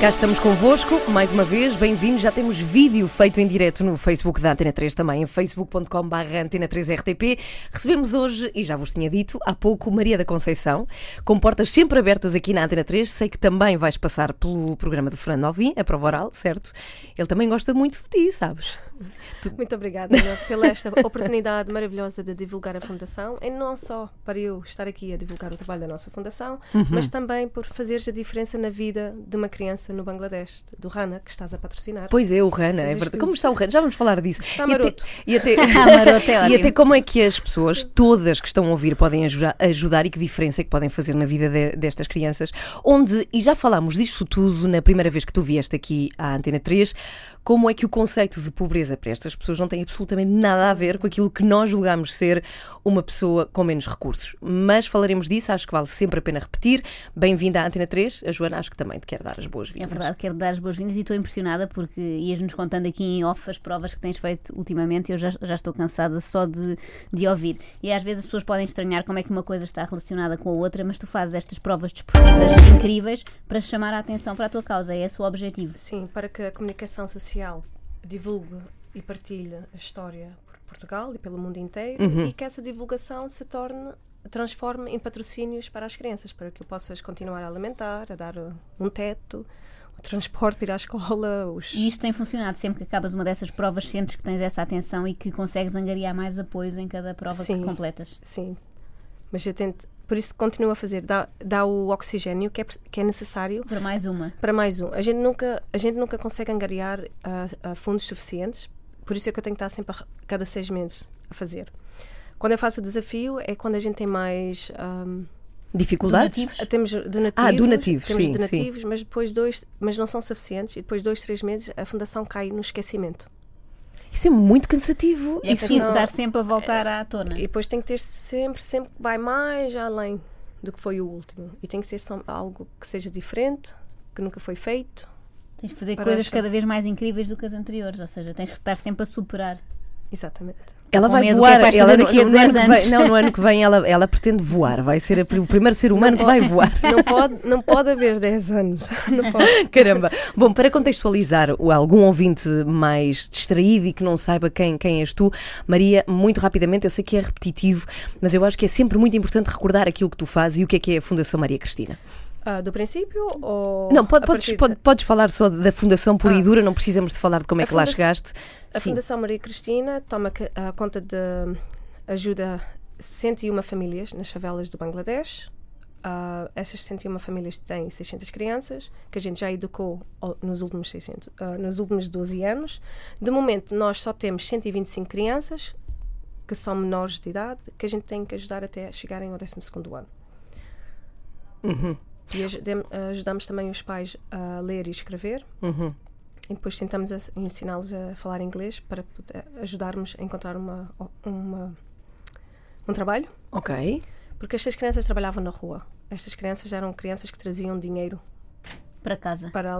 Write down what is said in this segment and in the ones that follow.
Cá estamos convosco, mais uma vez, bem-vindos. Já temos vídeo feito em direto no Facebook da Antena 3 também, em facebook.com.br Antena 3 RTP. Recebemos hoje, e já vos tinha dito, há pouco, Maria da Conceição, com portas sempre abertas aqui na Antena 3. Sei que também vais passar pelo programa do Fernando Alvim, a prova oral, certo? Ele também gosta muito de ti, sabes? Muito obrigada Ana, pela esta oportunidade maravilhosa de divulgar a Fundação e não só para eu estar aqui a divulgar o trabalho da nossa Fundação, uhum. mas também por fazeres a diferença na vida de uma criança no Bangladesh, do Rana, que estás a patrocinar. Pois é, o Rana, é verdade. Como está o Rana? Já vamos falar disso. Está maroto. E até, e até, maroto é e até como é que as pessoas, todas que estão a ouvir, podem ajudar, ajudar e que diferença é que podem fazer na vida de, destas crianças, onde, e já falámos disso tudo na primeira vez que tu vieste aqui à Antena 3, como é que o conceito de pobreza para estas pessoas não tem absolutamente nada a ver com aquilo que nós julgamos ser uma pessoa com menos recursos. Mas falaremos disso, acho que vale sempre a pena repetir. Bem-vinda à Antena 3. A Joana acho que também te quer dar as boas-vindas. É verdade, quero dar as boas-vindas e estou impressionada porque ias-nos contando aqui em off as provas que tens feito ultimamente e eu já, já estou cansada só de, de ouvir. E às vezes as pessoas podem estranhar como é que uma coisa está relacionada com a outra, mas tu fazes estas provas desportivas incríveis para chamar a atenção para a tua causa. É esse o objetivo. Sim, para que a comunicação social social divulgue e partilhe a história por Portugal e pelo mundo inteiro uhum. e que essa divulgação se torne transforme em patrocínios para as crianças, para que o possas continuar a alimentar, a dar um teto, o transporte, ir à escola. Os... E isso tem funcionado. Sempre que acabas uma dessas provas, sentes que tens essa atenção e que consegues angariar mais apoios em cada prova sim, que completas. Sim, mas eu tento, por isso continuo a fazer, dá, dá o oxigênio que é, que é necessário para mais uma. Para mais um. A gente nunca, a gente nunca consegue angariar uh, uh, fundos suficientes, por isso é que eu tenho que estar sempre a, cada seis meses a fazer. Quando eu faço o desafio é quando a gente tem mais um, dificuldades. Donativos? Temos donativos. Ah, donativos, temos sim, donativos, sim. mas depois dois, mas não são suficientes e depois dois, três meses a fundação cai no esquecimento. Isso é muito cansativo. É preciso não, dar sempre a voltar à tona. E depois tem que ter sempre, sempre vai mais além do que foi o último. E tem que ser só algo que seja diferente, que nunca foi feito. Tens que fazer coisas achar... cada vez mais incríveis do que as anteriores, ou seja, tens que estar sempre a superar. Exatamente. Ela vai voar, é ela daqui a no, 10 anos. Vem, não, no ano que vem ela, ela pretende voar, vai ser o primeiro ser humano que vai voar. Não pode, não pode haver 10 anos. Não pode. Caramba. Bom, para contextualizar algum ouvinte mais distraído e que não saiba quem, quem és tu, Maria, muito rapidamente, eu sei que é repetitivo, mas eu acho que é sempre muito importante recordar aquilo que tu fazes e o que é que é a Fundação Maria Cristina. Uh, do princípio ou. Não, pode, podes, pode, podes falar só da Fundação Pura ah. e Dura, não precisamos de falar de como é que lá chegaste. A Sim. Fundação Maria Cristina toma a conta de ajuda 101 famílias nas favelas do Bangladesh. Uh, essas 101 famílias têm 600 crianças, que a gente já educou nos últimos, 600, uh, nos últimos 12 anos. De momento, nós só temos 125 crianças que são menores de idade, que a gente tem que ajudar até chegarem ao 12 ano. Uhum. E ajudamos também os pais a ler e escrever. Uhum. E depois tentamos ensiná-los a falar inglês para ajudarmos a encontrar uma, uma, um trabalho. Ok. Porque estas crianças trabalhavam na rua. Estas crianças eram crianças que traziam dinheiro para casa para,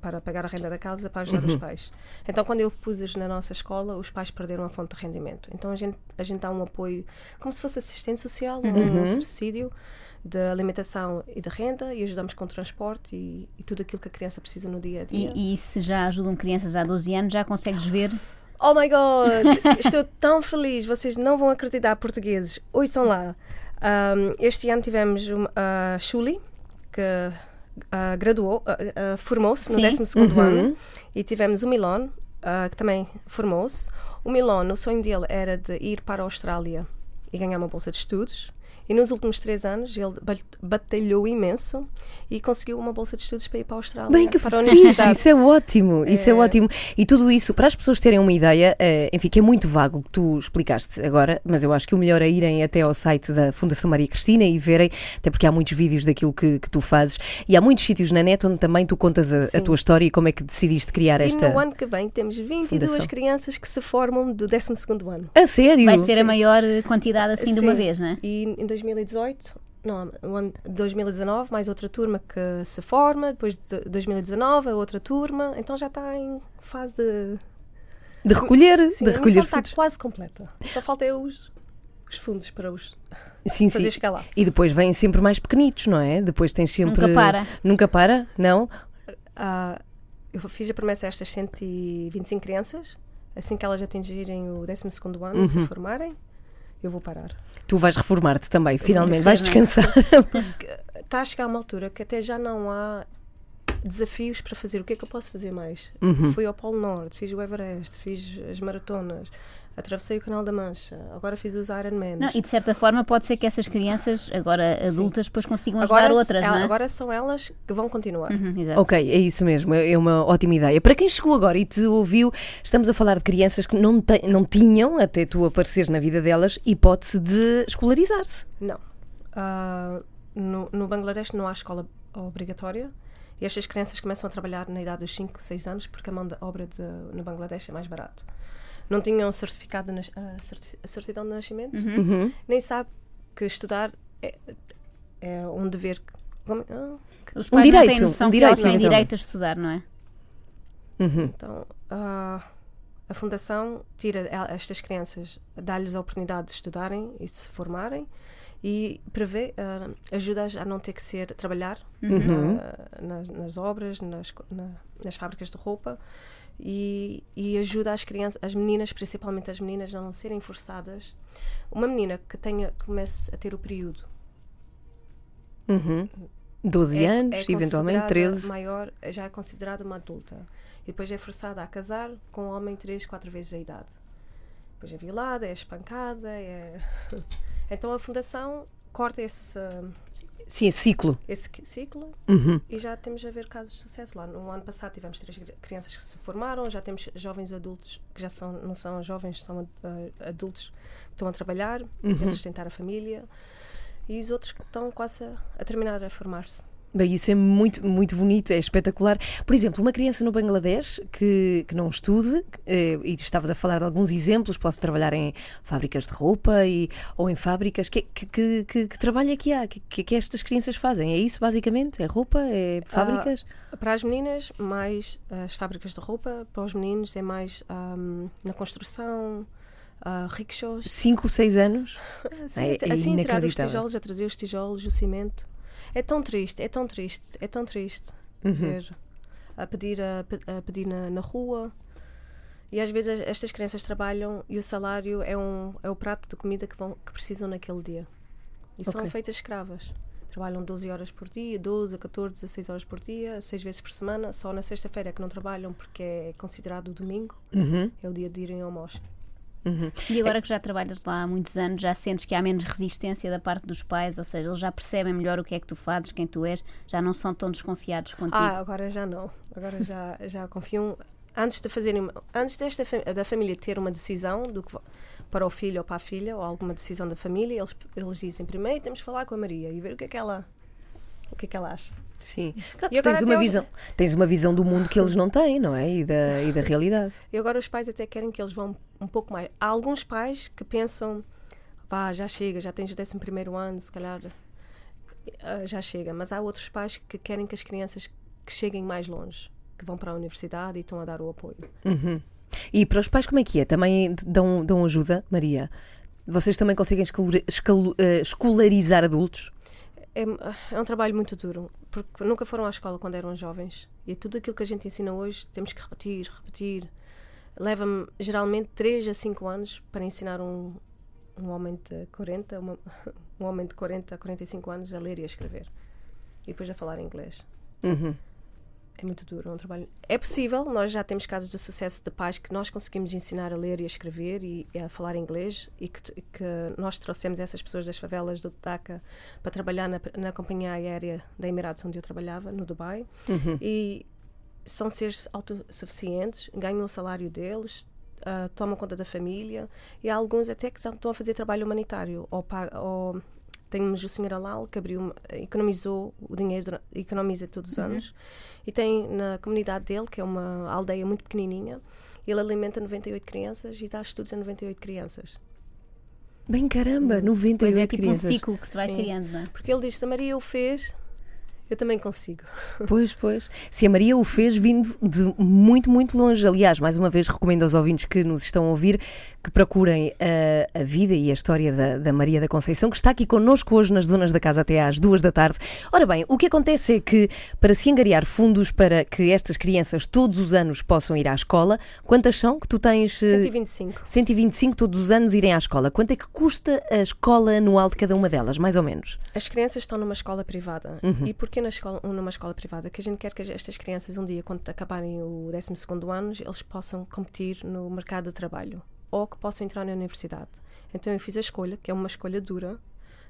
para pagar a renda da casa para ajudar uhum. os pais então quando eu pus-os na nossa escola os pais perderam a fonte de rendimento então a gente a gente dá um apoio como se fosse assistente social uhum. um subsídio da alimentação e da renda e ajudamos com o transporte e, e, tudo aquilo que a criança precisa no dia a dia. E, e, se já ajudam crianças há 12 anos, já consegues ver? Oh my God! Estou tão feliz, vocês não vão acreditar, portugueses. Ouçam lá. Um, este ano tivemos a uh, Shuli, que uh, graduou, uh, formou-se no 12 uhum. ano, e tivemos o Milon, que também formou-se. O Milon, o sonho dele era de ir para a Austrália e ganhar uma bolsa de estudos. E nos últimos três anos ele batalhou imenso e conseguiu uma bolsa de estudos para ir para a Austrália. Bem que para a universidade. Isso é ótimo, isso é... é... ótimo. E tudo isso, para as pessoas terem uma ideia, é, enfim, que é muito vago o que tu explicaste agora, mas eu acho que o melhor é irem até ao site da Fundação Maria Cristina e verem, até porque há muitos vídeos daquilo que, que tu fazes e há muitos sítios na net onde também tu contas a, a, tua história e como é que decidiste criar esta. E no ano que vem temos 22 fundação. crianças que se formam do 12 ano. A sério? Vai ser a maior quantidade assim Sim. de uma vez, não é? E em 2018, não, 2019, mais outra turma que se forma, depois de 2019, a outra turma, então já está em fase de. De recolher, Sim, de recolher está quase completa. Só falta é os, os fundos para os sim, fazer sim. chegar lá. E depois vêm sempre mais pequenitos, não é? Depois tens sempre. Nunca para. Nunca para? Não? Uh, eu fiz a promessa a estas 125 crianças, assim que elas atingirem o 12 ano, Uhum. se formarem, eu vou parar. Tu vais reformar-te também, finalmente. Vais descansar. Está a chegar a uma altura que até já não há desafios para fazer. O que é que eu posso fazer mais? Uhum. Fui ao Polo Norte, fiz o Everest, fiz as maratonas, atravessei o Canal da Mancha, agora fiz os Ironmans. Não, e de certa forma pode ser que essas crianças, agora adultas, depois consigam ajudar agora, outras, el- não é? agora são elas que vão continuar. Uhum. Ok, é isso mesmo, é é uma ótima ideia. Para quem chegou agora e te ouviu, estamos a falar de crianças que não, te- não tinham, até tu apareceres na vida delas, hipótese de escolarizar-se. Não. Ah, no, no Bangladesh não há escola obrigatória e estas crianças começam a trabalhar na idade dos 5, 6 anos porque a mão de obra de- no Bangladesh é mais barato. Não tinham certificado de nas- a, certi- a certidão de nascimento, Uhum. nem sabe que estudar é, é um dever. que- como- ah, Os Um pais não direito, têm noção um que direito, têm direito a estudar, não é? Uhum. Então, ah, a Fundação tira estas crianças, dá-lhes a oportunidade de estudarem e de se formarem e prevê, ah, ajuda-as a não ter que ser trabalhar Uhum. na- nas, nas obras, nas, na- nas fábricas de roupa e, e ajuda as crianças, as meninas, principalmente as meninas, a não serem forçadas. Uma menina que tenha, que comece a ter o período Uhum. 12 é, anos, é eventualmente considerada 13. maior, já é considerada uma adulta. E depois é forçada a casar com um homem três, quatro vezes a idade. Depois é violada, é espancada, é... Então a Fundação corta esse, Sim, ciclo. esse ciclo Uhum. e já temos a ver casos de sucesso lá. No ano passado tivemos três cri- crianças que se formaram, já temos jovens adultos que já são, não são jovens, são ah, adultos que estão a trabalhar, a sustentar a família. E os outros que estão quase a, a terminar a formar-se. Bem, isso é muito, muito bonito, é espetacular. Por exemplo, uma criança no Bangladesh que, que não estude, eh, e tu estavas a falar de alguns exemplos, pode trabalhar em fábricas de roupa e, ou em fábricas. Que, que, que, que, que trabalho é que há? Que, que, que estas crianças fazem? É isso, basicamente? É roupa? É fábricas? Para as meninas, mais as fábricas de roupa. Para os meninos, é mais ahm, na construção, uh, rickshaws. 5, 6 anos? Assim, É- é assim tirar os tijolos, a trazer os tijolos, o cimento. É tão triste, é tão triste, é tão triste ver a pedir, a, a pedir na, na rua. E às vezes estas crianças trabalham e o salário é, um, é o prato de comida que, vão, que precisam naquele dia. E são Ok. feitas escravas. Trabalham 12 horas por dia, 12, 14, 16 horas por dia, 6 vezes por semana. Só na sexta-feira é que não trabalham porque é considerado o domingo, Uhum. é o dia de irem ao mosque. E agora que já trabalhas lá há muitos anos, já sentes que há menos resistência da parte dos pais, ou seja, eles já percebem melhor o que é que tu fazes, quem tu és, já não são tão desconfiados contigo. Ah, agora já não. Agora já, já confiam. Antes de fazerem, antes desta da família ter uma decisão do que para o filho ou para a filha ou alguma decisão da família, eles, eles dizem primeiro temos que falar com a Maria e ver o que é que ela o que é que ela acha. Sim. Claro, E tens uma, até visão, tens uma visão do mundo que eles não têm, não é? E da, e da realidade. E agora os pais até querem que eles vão um pouco mais. Há alguns pais que pensam, vá, já chega, já tens o 11 primeiro ano, se calhar ah, já chega. Mas há outros pais que querem que as crianças que cheguem mais longe, que vão para a universidade e estão a dar o apoio. Uhum. E para os pais, como é que é? Também dão, dão ajuda, Maria? Vocês também conseguem eh, escolarizar adultos? É, é um trabalho muito duro, porque nunca foram à escola quando eram jovens. E tudo aquilo que a gente ensina hoje temos que repetir, repetir. Leva-me geralmente 3 a 5 anos para ensinar um, um homem de 40, uma- um homem de 40 a 45 anos a ler e a escrever. E depois a falar inglês. Uhum. É muito duro, é um trabalho. É possível, nós já temos casos de sucesso de pais que nós conseguimos ensinar a ler e a escrever e, e a falar inglês e que, e que nós trouxemos essas pessoas das favelas do Dhaka para trabalhar na, na companhia aérea da Emirados onde eu trabalhava, no Dubai. E são seres autossuficientes, ganham o salário deles, ah, tomam conta da família e há alguns até que estão a fazer trabalho humanitário ou, ou temos o Sr. Alal que abriu, economizou o dinheiro, economiza todos os anos e tem na comunidade dele, que é uma aldeia muito pequenininha, ele alimenta 98 crianças e dá estudos a 98 crianças. Bem caramba, 98 Pois é, tipo crianças. um ciclo que se vai Sim. criando, não é? Porque ele diz: a Maria o fez, Eu também consigo. Pois, pois. Se a Maria o fez vindo de muito, muito longe. Aliás, mais uma vez recomendo aos ouvintes que nos estão a ouvir que procurem a, a vida e a história da, da, Maria da Conceição, que está aqui connosco hoje nas Donas da Casa até às duas da tarde. Ora bem, o que acontece é que para se angariar fundos para que estas crianças todos os anos possam ir à escola, quantas são que tu tens? 125. 125 todos os anos irem à escola. Quanto é que custa a escola anual de cada uma delas, mais ou menos? As crianças estão numa escola privada. Uhum. E porquê na escola, numa escola privada? Que a gente quer que estas crianças um dia, quando acabarem o 12 ano, eles possam competir no mercado de trabalho ou que possam entrar na universidade. Então eu fiz a escolha, que é uma escolha dura,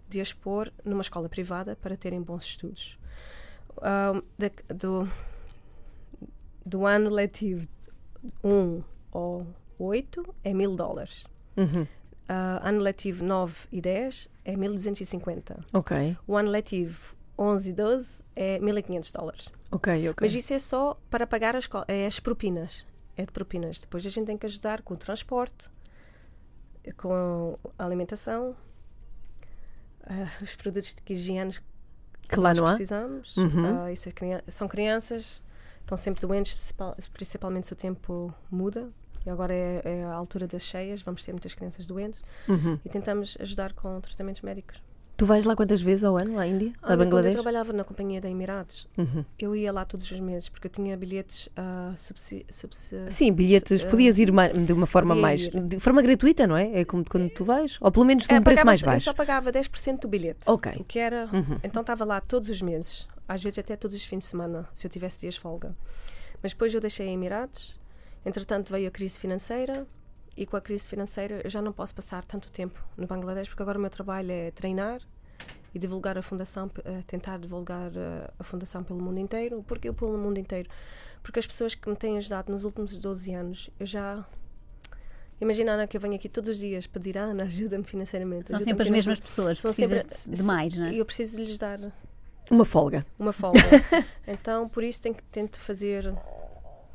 de as pôr numa escola privada para terem bons estudos. Um, de, do, do ano letivo 1 ou 8 é mil dólares. Uhum. Uh, ano letivo 9 e 10 é 1250. Ok. O ano letivo 11 e 12 é 1500 dólares. Ok, ok. Mas isso é só para pagar as, é as propinas é de propinas. Depois a gente tem que ajudar com o transporte, com a alimentação, uh, os produtos de higiene que, nós precisamos. Uhum. Uh, isso é, são crianças, estão sempre doentes, principalmente se o tempo muda. E agora é, é, a altura das cheias, vamos ter muitas crianças doentes uhum. e tentamos ajudar com tratamentos médicos. Tu vais lá quantas vezes ao ano, à Índia, ah, a Bangladesh? eu trabalhava na companhia da Emirados, uhum. eu ia lá todos os meses porque eu tinha bilhetes uh, subsi, subsi, Sim, bilhetes, uh, podias ir de uma forma mais. Ir. de forma gratuita, não é? É como quando tu vais? Ou pelo menos de um é, preço mais baixo? Eu só pagava 10% do bilhete. Ok. O que era. Uhum. Então estava lá todos os meses, às vezes até todos os fins de semana, se eu tivesse dias de folga. Mas depois eu deixei a Emirados, entretanto veio a crise financeira. E com a crise financeira eu já não posso passar tanto tempo no Bangladesh porque agora o meu trabalho é treinar e divulgar a fundação, uh, tentar divulgar uh, a fundação pelo mundo inteiro. Porque eu pelo mundo inteiro? Porque as pessoas que me têm ajudado nos últimos 12 anos, eu já Imagina, Ana, que eu venho aqui todos os dias pedir, a Ana, ajuda-me financeiramente. São ajuda sempre as mesmas pessoas, São sempre de mais, não é? E eu preciso lhes dar uma folga. Uma folga. então, por isso, tenho que tento fazer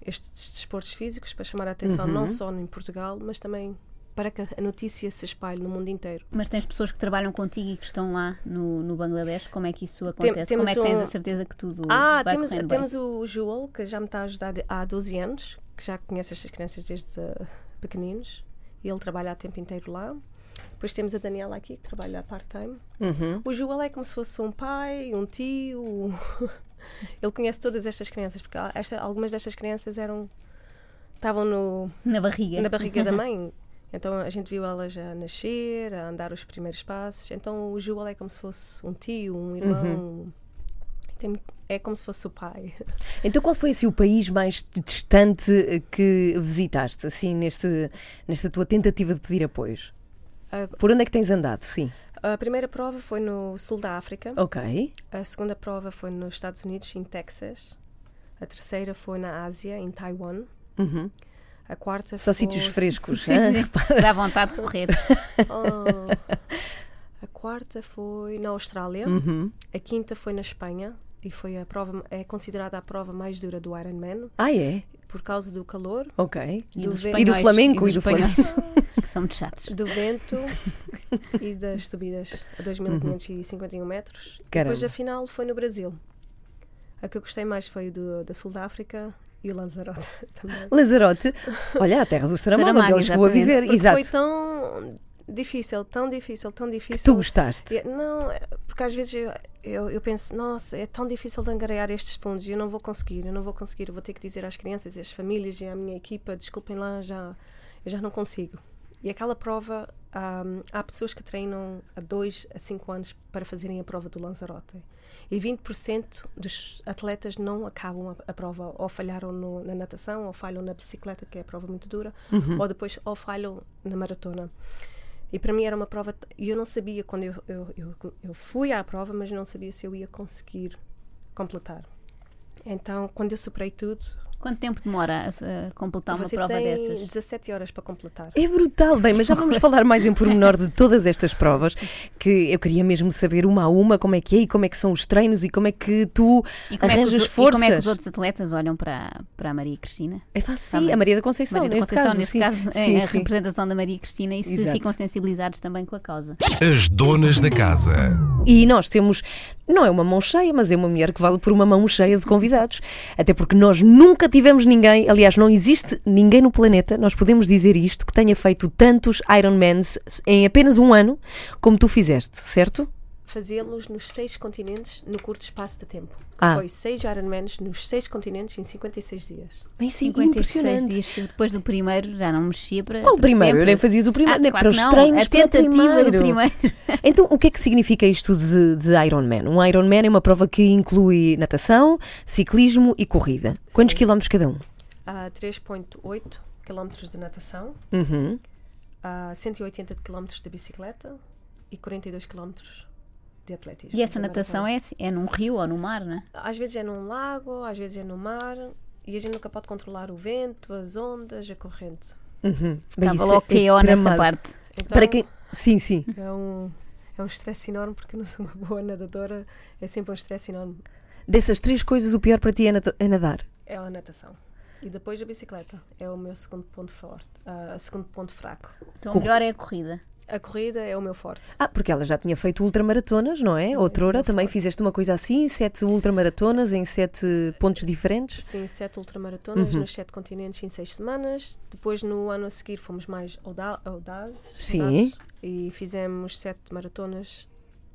estes desportos físicos para chamar a atenção, uhum. não só em Portugal, mas também para que a notícia se espalhe no mundo inteiro. Mas tens pessoas que trabalham contigo e que estão lá no, no Bangladesh, como é que isso acontece? Tem, como é que tens um... a certeza que tudo ah, vai temos, temos o Joel, que já me está a ajudar há 12 anos, que já conhece estas crianças desde uh, pequeninos, e ele trabalha a tempo inteiro lá. Depois temos a Daniela aqui, que trabalha part-time. Uhum. O Joel é como se fosse um pai, um tio. Ele conhece todas estas crianças, porque esta, algumas destas crianças eram estavam no na barriga na barriga da mãe então a gente viu ela já nascer, a andar os primeiros passos. Então o Joel é como se fosse um tio, um irmão. Uhum. Tem, é como se fosse o pai. Então qual foi assim, o país mais distante que visitaste, assim, neste, nesta tua tentativa de pedir apoios? Uh, Por onde é que tens andado? Sim. A primeira prova foi no sul da África. Ok. A segunda prova foi nos Estados Unidos, em Texas. A terceira foi na Ásia, em Taiwan. Uhum. A quarta Só sítios frescos. Sim, sim. Dá vontade de correr. Oh. A quarta foi na Austrália. Uhum. A quinta foi na Espanha. E foi a prova, é considerada a prova mais dura do Ironman. Ah, é? Por causa do calor. Ok. Do e, e do flamenco. E, do flamenco. são muito chatos. Do vento e das subidas a 2.551 uhum. metros. Caramba. Depois a final foi no Brasil. A que eu gostei mais foi do, da Sul da África e o Lanzarote também. Lanzarote, olha, a terra do Saramago, onde ele chegou a viver. Porque Exato. Foi tão difícil, tão difícil, tão difícil. Que tu gostaste? Não, é, porque às vezes eu, eu, eu, penso, nossa, é tão difícil de angariar estes fundos, eu não vou conseguir, eu não vou conseguir, eu vou ter que dizer às crianças, às famílias e à minha equipa, desculpem lá, já, eu já não consigo. E aquela prova, um, há pessoas que treinam há dois a cinco anos para fazerem a prova do Lanzarote e 20% dos atletas não acabam a, a prova, ou falharam no, na natação, ou falham na bicicleta, que é a prova muito dura, uhum. ou depois ou falham na maratona. E para mim era uma prova, e eu não sabia quando eu, eu, eu, eu fui à prova, mas não sabia se eu ia conseguir completar. Então, quando eu superei tudo, Quanto tempo demora a, completar Você uma prova tem dessas? 17 horas para completar. É brutal. Bem, mas já vamos falar mais em pormenor de todas estas provas, que eu queria mesmo saber uma a uma como é que é e como é que são os treinos e como é que tu arranjas é que os, forças. E como é que os outros atletas olham para, para a Maria Cristina. É fácil, sim, a Maria da Conceição, Maria da neste Conceição, caso. neste sim. caso, é Sim, a sim. representação da Maria Cristina e se Exato. ficam sensibilizados também com a causa. As donas da casa. E nós temos, não é uma mão cheia, mas é uma mulher que vale por uma mão cheia de convidados. Até porque nós nunca tivemos ninguém, aliás, não existe ninguém no planeta, nós podemos dizer isto, que tenha feito tantos Ironmans em apenas um ano como tu fizeste, certo? Fazê-los nos seis continentes no curto espaço de tempo. Ah. Foi seis Ironmans nos seis continentes em 56 dias. Bem, é 56 impressionante. dias depois do primeiro já não mexia para. Qual o para primeiro? sempre. Nem fazias o primeiro, Ah, nem claro para os que não, treinos. A tentativa do primeiro. Então, o que é que significa isto de, de Ironman? Um Ironman é uma prova que inclui natação, ciclismo e corrida. Quantos Sim. quilómetros cada um? Há 3,8 km de natação, Uhum. há 180 km de bicicleta e 42 km de atletismo. E essa natação é, assim, é num rio ou no mar, não é? Às vezes é num lago, às vezes é no mar e a gente nunca pode controlar o vento, as ondas, a corrente. Uhum. Bem, Estava logo é KO nessa parte. Então, Para quem... Sim, sim. é um é um estresse enorme porque eu não sou uma boa nadadora, é sempre um estresse enorme. Dessas três coisas, o pior para ti é, é nadar. É a natação. E depois a bicicleta é o meu segundo ponto forte, ah, segundo ponto fraco. Então o melhor é a corrida. A corrida é o meu forte. Ah, porque ela já tinha feito ultramaratonas, não é? Outrora eu também fui. fizeste uma coisa assim, sete ultramaratonas em sete pontos diferentes. Sim, sete ultramaratonas nos sete continentes em seis semanas. Depois, no ano a seguir, fomos mais auda audazes. Sim. audazes, E fizemos sete maratonas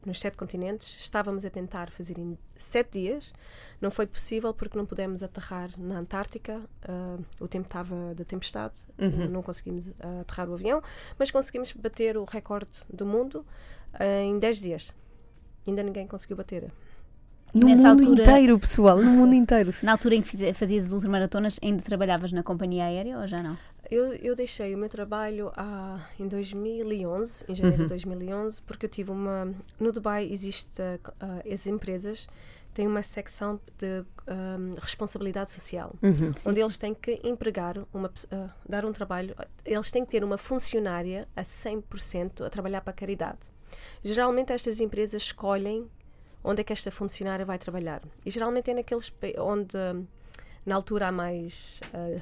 nos sete continentes. Estávamos a tentar fazer em sete dias. Não foi possível porque não pudemos aterrar na Antártica. Ah, o tempo estava de tempestade. Não conseguimos ah, aterrar o avião. Mas conseguimos bater o recorde do mundo ah, em 10 dias. Ainda ninguém conseguiu bater. No Nessa mundo altura- inteiro, pessoal, no mundo inteiro. Na altura em que fazias as ultramaratonas, ainda trabalhavas na companhia aérea ou já não? Eu, eu deixei o meu trabalho ah, em 2011, em janeiro Uhum. de 2011, porque eu tive uma. No Dubai existe ah, as empresas têm uma secção de ah, responsabilidade social, Uhum. onde eles têm que empregar uma ah, dar um trabalho, eles têm que ter uma funcionária a 100% a trabalhar para a caridade. Geralmente estas empresas escolhem onde é que esta funcionária vai trabalhar. E geralmente é naqueles onde hum, na altura há mais ah,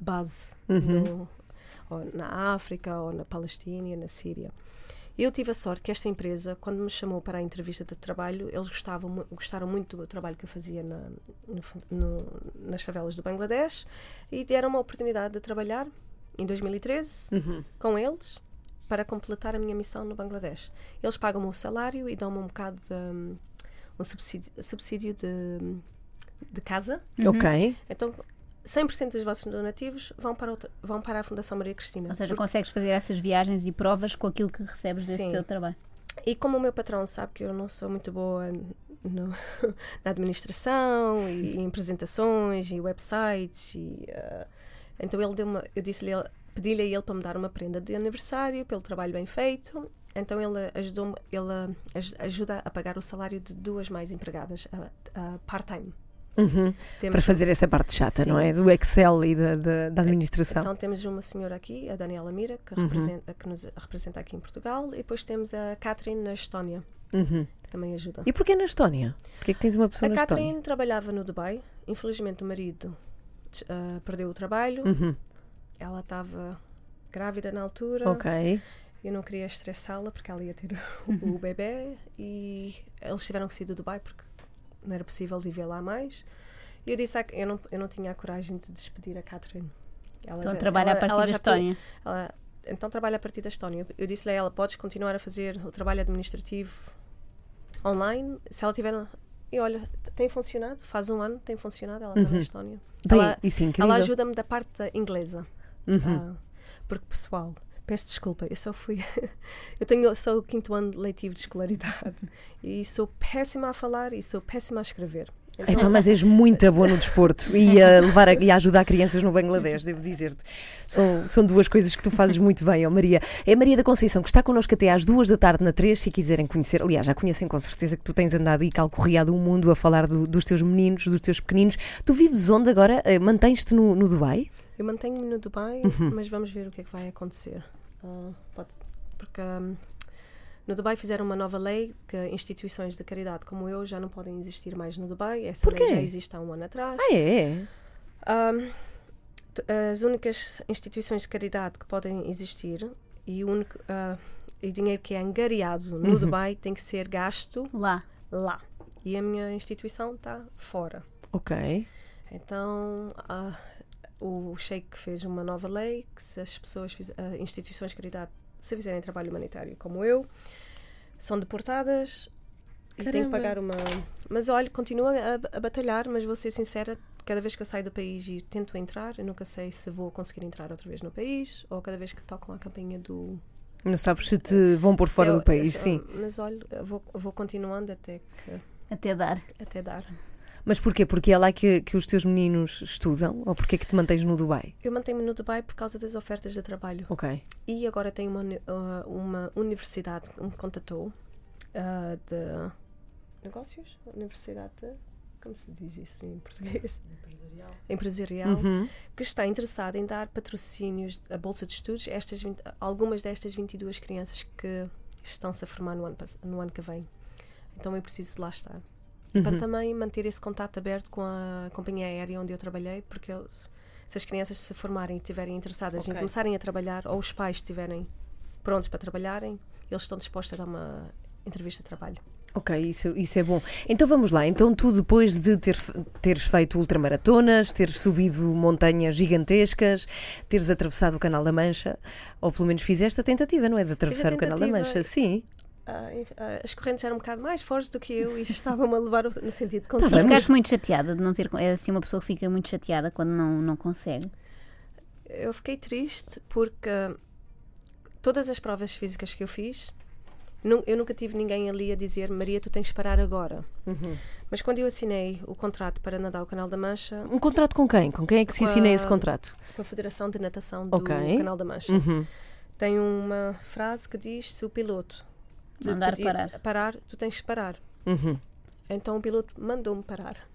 base no- ou na África ou na Palestina, na Síria. Eu tive a sorte que esta empresa, quando me chamou para a entrevista de trabalho, eles gostavam, gostaram muito do trabalho que eu fazia na- no no- nas favelas do Bangladesh e deram uma oportunidade de trabalhar em 2013 com eles para completar a minha missão no Bangladesh. Eles pagam-me o salário e dão-me um bocado de um, um subsídio, subsídio de, de casa. Ok. Então, 100% dos vossos donativos vão para, outra- vão para a Fundação Maria Cristina. Ou seja, Porque- consegues fazer essas viagens e provas com aquilo que recebes desse Sim. teu trabalho. E como o meu patrão sabe que eu não sou muito boa no- na administração e em apresentações e websites, e, ah, então ele deu uma, eu disse-lhe, pedi-lhe a ele para me dar uma prenda de aniversário pelo trabalho bem feito. Então ele ajudou ele aj- ajuda a pagar o salário de duas mais empregadas ah, part-time. Uhum. Para fazer essa parte chata, Sim. não é? Do Excel e da, da, da administração. Então temos uma senhora aqui, a Daniela Mira, que, Uhum. representa, que nos representa aqui em Portugal, e depois temos a Catherine na Estónia, Uhum. que também ajuda. E porquê na Estónia? Porquê é que tens uma pessoa A na Catherine Estónia? trabalhava no Dubai. Infelizmente, o marido ah, perdeu o trabalho. Uhum. Ela estava grávida na altura. Ok. Eu não queria estressá-la porque ela ia ter o, o bebê. E eles tiveram que sair do Dubai porque não era possível viver lá mais. E eu disse à- eu não, eu não tinha a coragem de despedir a Catherine. Ela Então já- trabalha a ela- partir ela da tinha- Estónia. ela- então trabalha a partir da Estónia. Eu disse-lhe a ela: podes continuar a fazer o trabalho administrativo online. Se ela tiver. E olha, tem funcionado, faz um ano, tem funcionado, ela está na Estónia. Bem, ela isso é incrível. ela ajuda-me da parte inglesa. Uhum. Ah, porque, pessoal, peço desculpa, eu só fui. eu tenho só o quinto ano letivo de escolaridade e sou péssima a falar e sou péssima a escrever. Epá, mas és muito boa no desporto e a, levar a, e a ajudar crianças no Bangladesh, devo dizer-te. São, são duas coisas que tu fazes muito bem, ó Maria. É a Maria da Conceição que está connosco até às duas da tarde na 3, se quiserem conhecer. Aliás, já conhecem com certeza que tu tens andado e calcorreado o mundo a falar do- dos teus meninos, dos teus pequeninos. Tu vives onde agora? Eh, Mantens-te no, no Dubai? Eu mantenho-me no Dubai, Uhum. mas vamos ver o que é que vai acontecer. Ah, pode- porque hum, no Dubai fizeram uma nova lei que instituições de caridade como eu já não podem existir mais no Dubai. Essa Porquê? lei já existe há um ano atrás. Ah, é? Um, as únicas instituições de caridade que podem existir e o único uh, e dinheiro que é angariado no uhum. Dubai tem que ser gasto lá. lá. E a minha instituição está fora. Ok. Então, uh, o Sheikh fez uma nova lei que se as pessoas, uh, instituições de caridade, se fizerem trabalho humanitário como eu, são deportadas Caramba. e têm que pagar uma... Mas olha, continua a, a batalhar, mas vou ser sincera, cada vez que eu saio do país e tento entrar, eu nunca sei se vou conseguir entrar outra vez no país ou cada vez que tocam a campainha do. Não sabes se te vão por fora eu, do país, se, sim. Mas olha, vou, vou continuando até que. Até dar. Até dar. Mas porquê? Porque é lá que, que os teus meninos estudam? Ou porquê que te mantens no Dubai? Eu mantenho-me no Dubai por causa das ofertas de trabalho. Ok. E agora tenho uma, uh, uma universidade que me contatou uh, de negócios? Universidade de como se diz isso em português? Empresarial. Empresarial, uhum. que está interessada em dar patrocínios à Bolsa de Estudos estas 20, algumas destas 22 crianças que estão-se a formar no ano, no ano que vem. Então eu preciso lá estar. Uhum. Para também manter esse contato aberto com a companhia aérea onde eu trabalhei, porque eles, se as crianças se formarem e estiverem interessadas okay. em começarem a trabalhar, ou os pais estiverem prontos para trabalharem, eles estão dispostos a dar uma entrevista de trabalho. Ok, isso, isso é bom. Então vamos lá. Então tu depois de ter, teres feito ultramaratonas, teres subido montanhas gigantescas, teres atravessado o Canal da Mancha, ou pelo menos fizeste a tentativa, não é? De atravessar o Canal da Mancha, sim. Uh, uh, as correntes eram um bocado mais fortes do que eu e estavam a levar no sentido de conseguir. Tá, ficaste muito chateada de não ter. É assim uma pessoa que fica muito chateada quando não, não consegue. Eu fiquei triste porque todas as provas físicas que eu fiz eu nunca tive ninguém ali a dizer Maria, tu tens de parar agora. Uhum. Mas quando eu assinei o contrato para nadar o Canal da Mancha. Um contrato com quem? Com quem é que se assina esse contrato? Com a Federação de Natação do okay. Canal da Mancha. Uhum. Tem uma frase que diz: se o piloto mandar parar. parar, tu tens de parar. Uhum. Então o piloto mandou-me parar.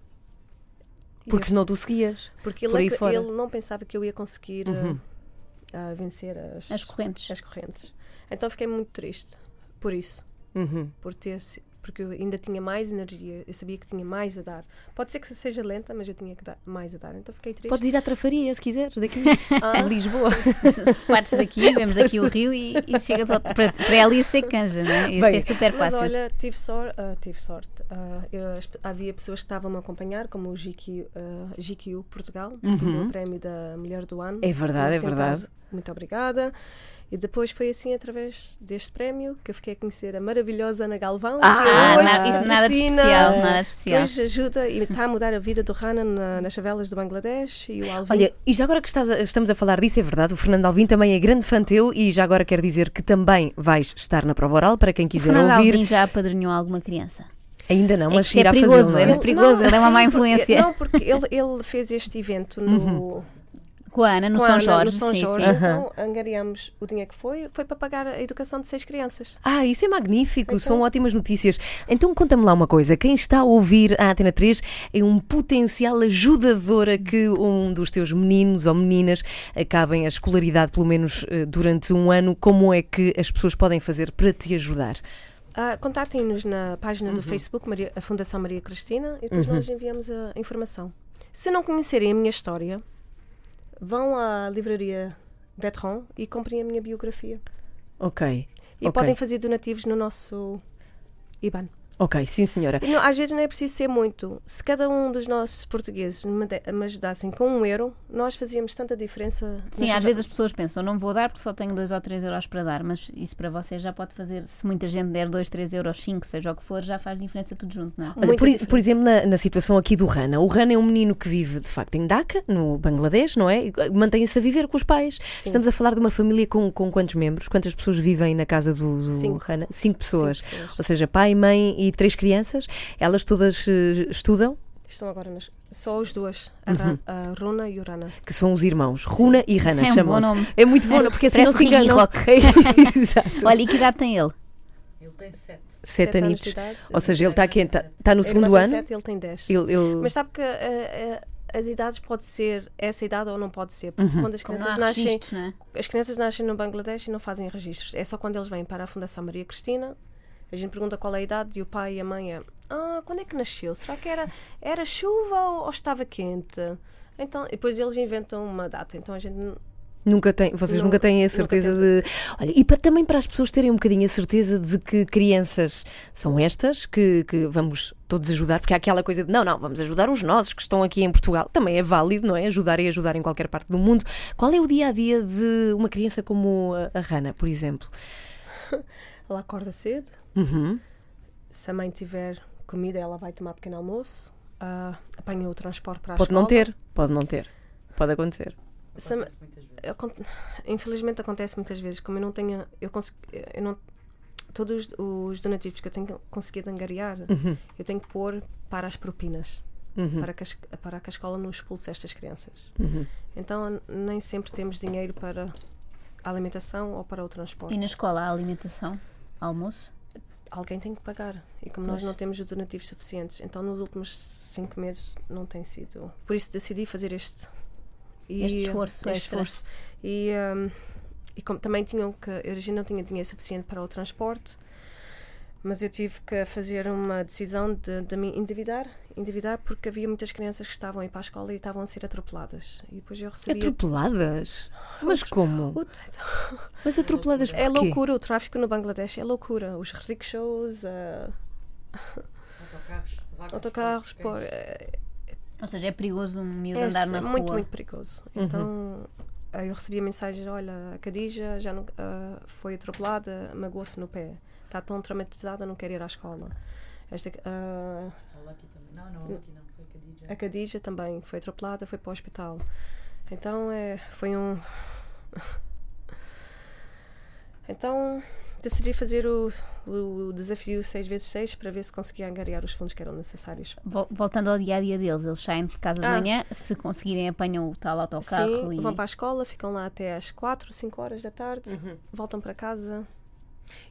Porque eu, senão tu seguias. Porque ele, por ele não pensava que eu ia conseguir uhum. uh, vencer as, as correntes. As correntes. Então fiquei muito triste por isso. Uhum. Por ter porque eu ainda tinha mais energia, eu sabia que tinha mais a dar. Pode ser que seja lenta, mas eu tinha que dar mais a dar, então fiquei triste. Podes ir à Trafaria se quiseres, daqui ah. a Lisboa. Se partes daqui, vemos aqui o rio e, e chega para, para ali ser canja, não é? Isso Bem, é super fácil. Mas olha, tive, sor, uh, tive sorte. Uh, eu, havia pessoas que estavam a acompanhar, como o GQ, uh, GQ Portugal, uhum. que deu o prémio da Mulher do Ano. É verdade, é verdade. Muito obrigada. E depois foi assim, através deste prémio, que eu fiquei a conhecer a maravilhosa Ana Galvão. Ah, hoje nada, isso nada de especial, nada especial. Hoje ajuda e está a mudar a vida do Rana na, nas favelas do Bangladesh e o Alvin. Olha, e já agora que estás a, estamos a falar disso, é verdade, o Fernando Alvim também é grande fã teu e já agora quer dizer que também vais estar na prova oral para quem quiser o Fernando ouvir. Alvim já apadrinhou alguma criança? Ainda não, é mas é irá perigoso, fazer. É muito perigoso, não, ele é uma má influência. Porque, não, porque ele, ele fez este evento no. Uhum com a Ana no com São Ana, Jorge. No São sim, Jorge. Sim. Então angariamos o dinheiro que foi, foi para pagar a educação de seis crianças. Ah, isso é magnífico, então... são ótimas notícias. Então conta-me lá uma coisa: quem está a ouvir a Atena 3 é um potencial ajudador a que um dos teus meninos ou meninas acabem a escolaridade, pelo menos eh, durante um ano. Como é que as pessoas podem fazer para te ajudar? Uh, Contatem-nos na página uhum. do Facebook, Maria, a Fundação Maria Cristina, e depois uhum. nós enviamos a informação. Se não conhecerem a minha história, vão à livraria Betron e comprem a minha biografia. Ok. E okay. podem fazer donativos no nosso IBAN. Ok, sim senhora. Não, às vezes não é preciso ser muito. Se cada um dos nossos portugueses me, de, me ajudassem com um euro, nós fazíamos tanta diferença. Sim, às vezes as pessoas pensam, não vou dar porque só tenho dois ou três euros para dar, mas isso para vocês já pode fazer, se muita gente der dois, três euros, cinco, seja o que for, já faz diferença tudo junto, não é? Olha, por, por, exemplo, na, na, situação aqui do Rana, o Rana é um menino que vive de facto em Dhaka, no Bangladesh, não é? Mantém-se a viver com os pais. Sim. Estamos a falar de uma família com, com quantos membros? Quantas pessoas vivem na casa do, do Cinco. Rana? Cinco pessoas. Cinco pessoas. Ou seja, pai, mãe e três crianças. Elas todas uh, estudam? Estão agora nas, só as duas, a, uhum. a, Runa e o Rana. Que são os irmãos, Runa e Rana, é chamam-se. Um é muito bom, porque assim não se enganam. Exato. Olha, e que idade tem ele? Ele tem sete. Sete, sete anos. Idade, Ou seja, ele está aqui, está, está no segundo ano. Sete, ele tem dez. Ele, ele... Mas sabe que uh, uh, as idades pode ser essa idade ou não pode ser. Porque uhum. quando as crianças nascem, é? as crianças nascem no Bangladesh e não fazem registros. É só quando eles vêm para a Fundação Maria Cristina a gente pergunta qual é a idade e o pai e a mãe é ah, quando é que nasceu? Será que era, era chuva ou, ou estava quente? Então, depois eles inventam uma data, então a gente Nunca tem, vocês não, nunca têm a certeza de. Olha, e para, também para as pessoas terem um bocadinho a certeza de que crianças são estas, que, que vamos todos ajudar, porque há aquela coisa de não, não, vamos ajudar os nossos que estão aqui em Portugal. Também é válido, não é? Ajudar e ajudar em qualquer parte do mundo. Qual é o dia a dia de uma criança como a, a Rana, por exemplo? Ela acorda cedo. Uhum. Se a mãe tiver comida, ela vai tomar pequeno almoço. Uh, apanha o transporte para a pode escola. Pode não ter, pode não ter. Pode acontecer. Acontece infelizmente acontece muitas vezes, como eu não tenho, eu consigo, eu não, todos os donativos que eu tenho conseguido angariar, uhum. eu tenho que pôr para as propinas. Uhum. Para, que a, para que a escola não expulse estas crianças. Uhum. Então, nem sempre temos dinheiro para a alimentação ou para o transporte. E na escola, a alimentação? Almoço? Alguém tem que pagar. E como pois. nós não temos os donativos suficientes, então nos últimos cinco meses não tem sido. Por isso decidi fazer este e, este esforço. Este esforço. E, um, e como também tinham que. Eu já não tinha dinheiro suficiente para o transporte, mas eu tive que fazer uma decisão de, de me endividar, endividar porque havia muitas crianças que estavam a ir para a escola e estavam a ser atropeladas. E depois eu recebia. Atropeladas? Mas como? O... Mas atropeladas por É loucura, o tráfico no Bangladesh é loucura. Os rickshaws. Uh... Autocarros. Autocarros, por, é, ou seja, é perigoso um miúdo é, andar na é rua. muito, muito perigoso. Uhum. Então eu recebi a mensagem: olha, a Khadija já não, uh, foi atropelada, magoou-se no pé. Está tão traumatizada, não quer ir à escola. Esta, uh, não, não, aqui não, foi a Khadija. A Khadija também foi atropelada, foi para o hospital. Então é, foi um. então decidi fazer o, o desafio 6x6 para ver se conseguia angariar os fundos que eram necessários. Voltando ao dia a dia deles, eles saem de casa de ah, manhã, se conseguirem apanham o tal autocarro sim, e. vão para a escola, ficam lá até às 4, 5 horas da tarde, uhum. voltam para casa.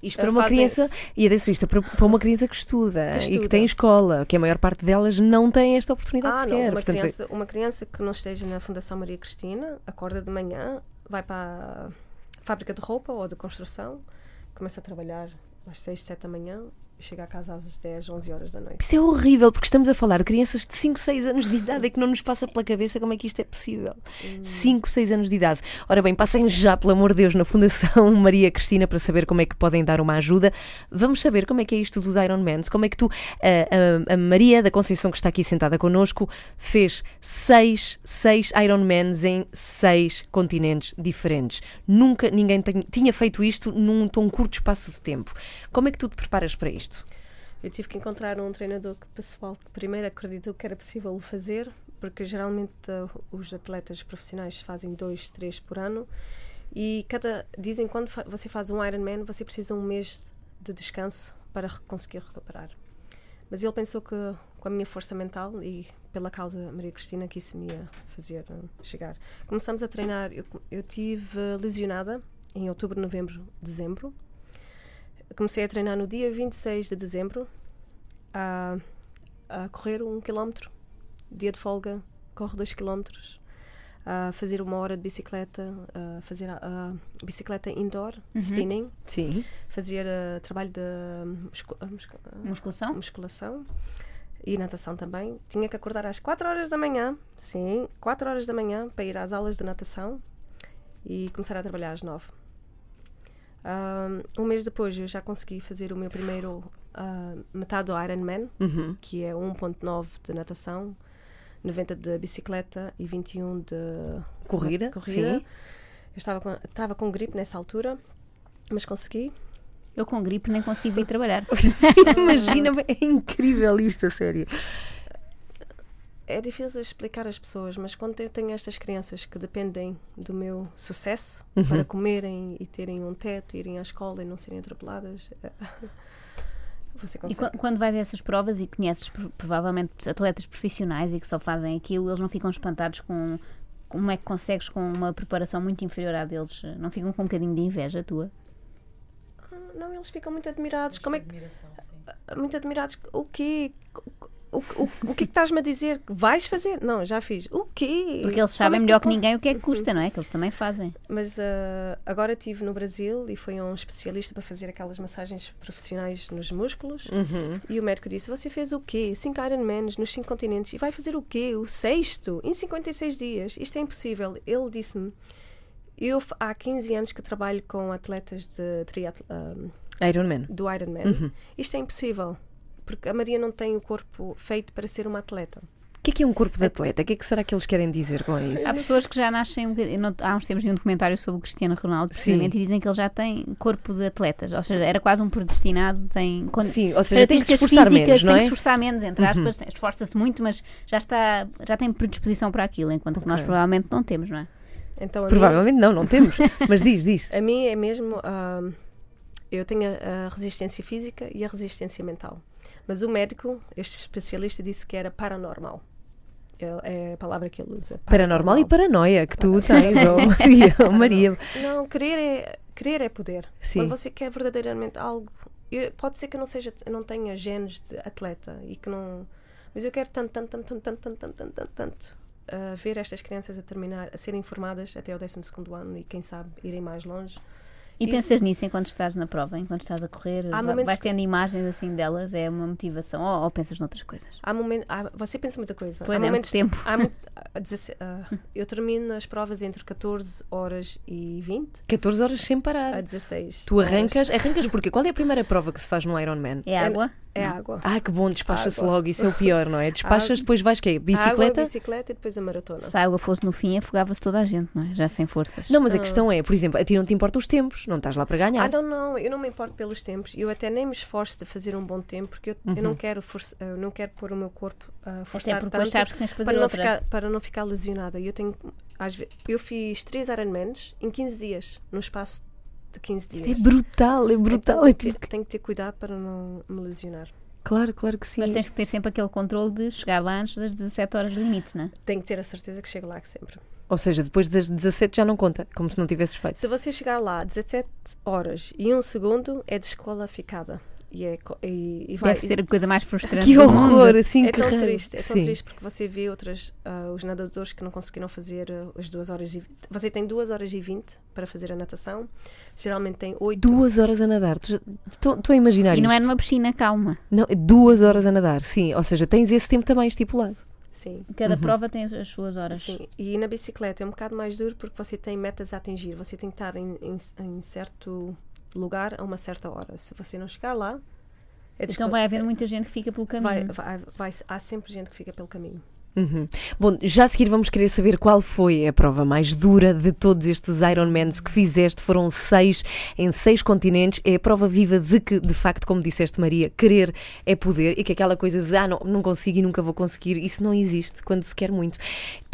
Isto para uma criança, e é isto para, para uma criança que estuda, que estuda, e que tem escola, que a maior parte delas não tem esta oportunidade ah, sequer. Não, uma, Portanto, criança, uma criança que não esteja na Fundação Maria Cristina, acorda de manhã, vai para a fábrica de roupa ou de construção, começa a trabalhar às 6, 7 da manhã chega a casa às 10, 11 horas da noite. Isso é horrível, porque estamos a falar de crianças de 5, 6 anos de idade, é que não nos passa pela cabeça como é que isto é possível. Hum. 5, 6 anos de idade. Ora bem, passem já, pelo amor de Deus, na Fundação Maria Cristina para saber como é que podem dar uma ajuda. Vamos saber como é que é isto dos Ironmans, como é que tu, a, a, a Maria da Conceição, que está aqui sentada connosco, fez 6, 6 Ironmans em 6 continentes diferentes. Nunca ninguém tinha feito isto num tão curto espaço de tempo. Como é que tu te preparas para isto? Eu tive que encontrar um treinador pessoal que primeiro acreditou que era possível fazer, porque geralmente uh, os atletas profissionais fazem dois, três por ano e cada dizem quando você faz um Ironman você precisa um mês de descanso para conseguir recuperar. Mas ele pensou que com a minha força mental e pela causa Maria Cristina que isso me ia fazer uh, chegar. Começamos a treinar. Eu, eu tive lesionada em outubro, novembro, dezembro comecei a treinar no dia 26 de dezembro a, a correr um quilómetro. Dia de folga, corro dois quilómetros. A fazer uma hora de bicicleta, a fazer a, a bicicleta indoor, uhum. spinning. Sim. Fazer uh, trabalho de muscu muscu musculação. musculação e natação também. Tinha que acordar às 4 horas da manhã, sim, 4 horas da manhã para ir às aulas de natação e começar a trabalhar às 9 um mês depois eu já consegui fazer o meu primeiro uh, metade do Ironman, uhum. que é 1.9 de natação, 90 de bicicleta e 21 de corrida. corrida. Sim. Eu estava com, estava com gripe nessa altura, mas consegui. Eu com gripe nem consigo ir trabalhar. Imagina, é incrível isto, a sério é difícil explicar às pessoas, mas quando eu tenho estas crianças que dependem do meu sucesso uhum. para comerem e terem um teto, irem à escola e não serem atropeladas. Eh, você consegue. E quando vais a essas provas e conheces provavelmente atletas profissionais e que só fazem aquilo, eles não ficam espantados com como é que consegues com uma preparação muito inferior à deles? Não ficam com um bocadinho de inveja tua? Ah, não, eles ficam muito admirados. Como é que... Muito admirados. O quê? O, o, o que é que estás-me a dizer? Vais fazer? Não, já fiz. O quê? Porque eles sabem é melhor que ninguém o que é que custa, não é? Que eles também fazem. Mas ah, agora estive no Brasil e foi um especialista para fazer aquelas massagens profissionais nos músculos. Uhum. E o médico disse: Você fez o quê? Cinco Ironmans nos cinco continentes e vai fazer o quê? O sexto? Em 56 dias? Isto é impossível. Ele disse-me: Eu há 15 anos que trabalho com atletas de triatlo, ah, Iron Man. do Ironman. Uhum. Isto é impossível. Porque a Maria não tem o corpo feito para ser uma atleta. O que é que é um corpo de atleta? O que é que será que eles querem dizer com isso? Há pessoas que já nascem. um Há uns tempos de um documentário sobre o Cristiano Ronaldo, Sim. precisamente, e dizem que ele já tem corpo de atletas. Ou seja, era quase um predestinado. Tem, quando, Sim, ou seja, tem que se características esforçar físicas, menos, não tem é? que se esforçar menos, entre aspas, esforça-se muito, mas já está, já tem predisposição para aquilo, enquanto que nós provavelmente não temos, não é? Então, a mim- Provavelmente não, não temos. Mas diz, diz. A mim é mesmo. ah, eu tenho a, a resistência física e a resistência mental. Mas o médico, este especialista, disse que era paranormal. Ele- É a palavra que ele usa. Paranormal e paranoia que tu tens, oh Maria. Oh Maria. Não, querer é, querer é poder. Sim. Quando você quer verdadeiramente algo. eu- pode ser que eu não, seja, eu não tenha genes de atleta e que não. Mas eu quero tanto, tanto, tanto, tanto, tanto, tanto, tanto, tanto, tanto, ah, ver estas crianças a terminar, a serem formadas até o 12 ano e quem sabe irem mais longe. E Isso- pensas nisso enquanto estás na prova, enquanto estás a correr? Há vais que- tendo imagens assim delas? É uma motivação? Ou, ou pensas noutras coisas? Há momentos, há- você pensa muita coisa. Pois há é, momentos muito tempo. Há muito, há 16 ah, eu termino as provas entre 14 horas e 20 14 horas sem a parar. 16. Tu horas. arrancas, arrancas porque qual é a primeira prova que se faz no Ironman? É água? É água. Ah, que bom, despacha-se logo, isso é o pior, não é? Despachas, depois vais quê? Água, Bicicleta? bicicleta e depois a maratona. Se a água fosse no fim, afogava-se toda a gente, não é? Já sem forças. Não, mas a questão é, por exemplo, a ti não te importa os tempos, não estás lá para ganhar. Ah, não, não, eu não me importo pelos tempos. Eu até nem me esforço de fazer um bom tempo, porque eu, eu não quero força- eu não quero pôr o meu corpo a forçar Uhum. Que tens que fazer para não, outra. ficar, para não ficar lesionada. Eu tenho, às ve- eu fiz três Ironmans em 15 dias, no espaço de 15 dias. Isso é brutal, é brutal. Então, é tenho, que ter, tenho que ter cuidado para não me lesionar. Claro, claro que sim. Mas tens que ter sempre aquele controle de chegar lá antes das 17 horas de limite, não é? Tenho que ter a certeza que chego lá sempre. Ou seja, depois das 17 já não conta, como se não tivesses feito. Se você chegar lá 17 horas e um segundo, é desqualificada. E, é, e, e vai, Deve ser a coisa mais frustrante Que do mundo. horror, assim, É que tão raiva. triste, é tão Sim. triste porque você vê outras, ah, os nadadores que não conseguiram fazer ah, as duas horas e Você tem duas horas e 20 para fazer a natação, geralmente tem oito. Duas horas a nadar. Estou a imaginar E não é numa piscina calma. Não, é duas horas a nadar, sim. Ou seja, tens esse tempo também estipulado. Sim, Cada prova tem as suas horas. sim. E na bicicleta é um bocado mais duro porque você tem metas a atingir. Você tem que estar em, em, em certo lugar a uma certa hora. Se você não chegar lá, é Então vai haver muita gente que fica pelo caminho. vai, vai, vai- há sempre gente que fica pelo caminho. Uhum. Bom, já a seguir vamos querer saber qual foi a prova mais dura de todos estes Ironmans que fizeste. Foram seis em seis continentes. É a prova viva de que, de facto, como disseste, Maria, querer é poder e que aquela coisa de ah, não, não consigo e nunca vou conseguir, isso não existe quando se quer muito.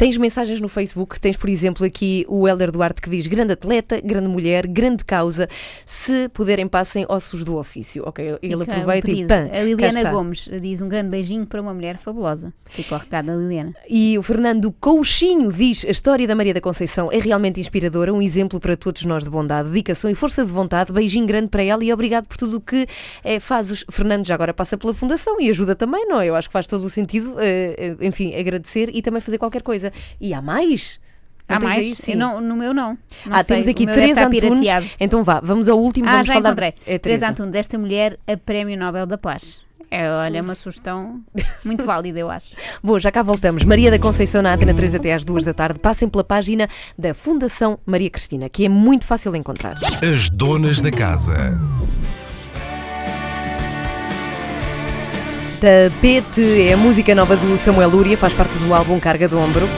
Tens mensagens no Facebook, tens, por exemplo, aqui o Helder Duarte que diz grande atleta, grande mulher, grande causa. Se puderem, passem ossos do ofício. Ok, ele Fica aproveita e pã, A Liliana. Gomes diz um grande beijinho para uma mulher fabulosa. Fica o recado da Liliana. E o Fernando Couchinho diz: a história da Maria da Conceição é realmente inspiradora, um exemplo para todos nós de bondade, dedicação e força de vontade. Beijinho grande para ela e obrigado por tudo o que eh, fazes. Fernando já agora passa pela Fundação e ajuda também, não é? Eu acho que faz todo o sentido, eh, eh, enfim, agradecer e também fazer qualquer coisa. E há mais? Há tens mais? aí? Sim. Não, no meu não. Não ah, sei, temos aqui Teresa estar Antunes. pirateado. Então vá, vamos ao último. Ah, vamos já falar... encontrei. É, Teresa Teresa. Antunes, esta mulher a Prémio Nobel da Paz. É, olha, é uma sugestão muito válida, eu acho. Bom, já cá voltamos. Maria da Conceição na Antena 3 até às 2 da tarde. Passem pela página da Fundação Maria Cristina, que é muito fácil de encontrar. As donas da casa. Tapete é a música nova do Samuel Lúria, faz parte do álbum Carga de Ombro.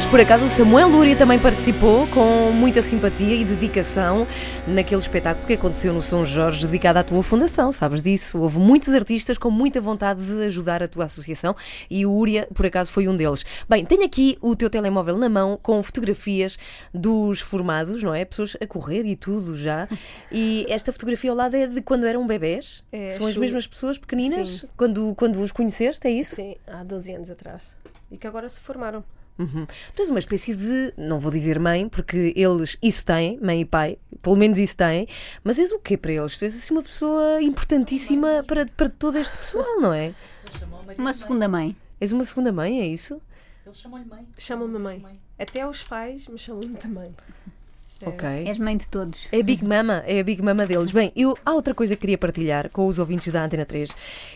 Mas, por acaso, o Samuel Lúria também participou com muita simpatia e dedicação naquele espetáculo que aconteceu no São Jorge, dedicado à tua fundação, sabes disso? Houve muitos artistas com muita vontade de ajudar a tua associação e o Lúria, por acaso, foi um deles. Bem, tenho aqui o teu telemóvel na mão com fotografias dos formados, não é? Pessoas a correr e tudo já. E esta fotografia ao lado é de quando eram bebés. É, São as Chu- mesmas pessoas pequeninas Sim. quando, quando os conheceste, é isso? Sim, há 12 anos atrás. E que agora se formaram. Uhum. Tu és uma espécie de, não vou dizer mãe, porque eles isso têm, mãe e pai, pelo menos isso têm, mas és o quê para eles? Tu és assim uma pessoa importantíssima para, para todo este pessoal, não é? Uma segunda mãe. És uma segunda mãe, é isso? Eles chamam-lhe mãe. Chamam-me mãe. Mãe. Até os pais me chamam de mãe. É. Ok. És mãe de todos. É a Big Mama, é a Big Mama deles. Bem, eu, há outra coisa que queria partilhar com os ouvintes da Antena 3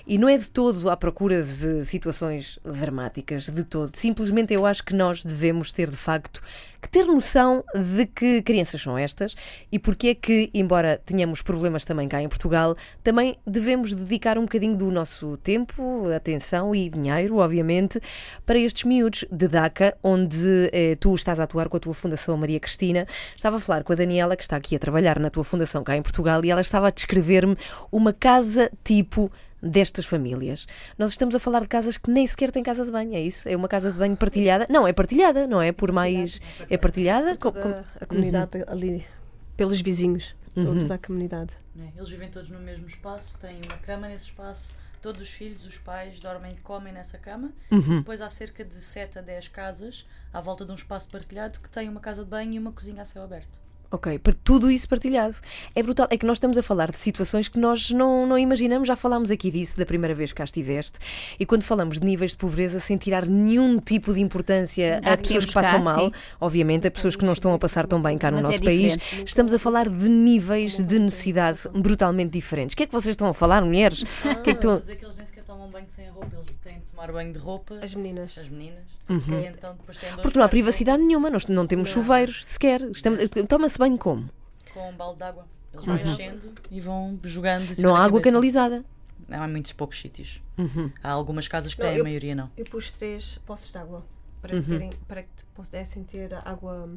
e não é de todo à procura de situações dramáticas, de todo. Simplesmente eu acho que nós devemos ter, de facto, que ter noção de que crianças são estas e porque é que, embora tenhamos problemas também cá em Portugal, também devemos dedicar um bocadinho do nosso tempo, atenção e dinheiro, obviamente, para estes miúdos de DACA, onde eh, tu estás a atuar com a tua Fundação Maria Cristina. Estava a falar com a Daniela, que está aqui a trabalhar na tua Fundação cá em Portugal, e ela estava a descrever-me uma casa tipo destas famílias. Nós estamos a falar de casas que nem sequer têm casa de banho, é isso? É uma casa de banho partilhada? Não, é partilhada, não é? Por mais. É partilhada? Toda Co- co- a comunidade ali, pelos vizinhos, Uhum. toda a comunidade. né? Eles vivem todos no mesmo espaço, têm uma cama nesse espaço. Todos os filhos, os pais dormem e comem nessa cama. Uhum. Depois há cerca de 7 a 10 casas à volta de um espaço partilhado que têm uma casa de banho e uma cozinha a céu aberto. Ok, para tudo isso partilhado. É brutal. É que nós estamos a falar de situações que nós não, não imaginamos. Já falámos aqui disso da primeira vez que cá estiveste. E quando falamos de níveis de pobreza, sem tirar nenhum tipo de importância Há a pessoas que passam mal, sim. obviamente, a pessoas que não estão a passar tão bem cá no Mas é nosso país, diferente. estamos a falar de níveis de necessidade brutalmente diferentes. O que é que vocês estão a falar, mulheres? O que é que estão tomam banho sem a roupa, eles têm de tomar banho de roupa, As meninas. as meninas, e então depois têm Porque não há privacidade nenhuma, nós não temos chuveiros sequer. Estamos- Toma-se banho como? com um balde de água. Eles vão enchendo e vão jogando. cima Não há água canalizada. Não, há muitos poucos sítios. Uhum. Há algumas casas que Não, têm, eu- a maioria não. Eu pus três poços de água para, Uhum. terem, para que pudessem ter água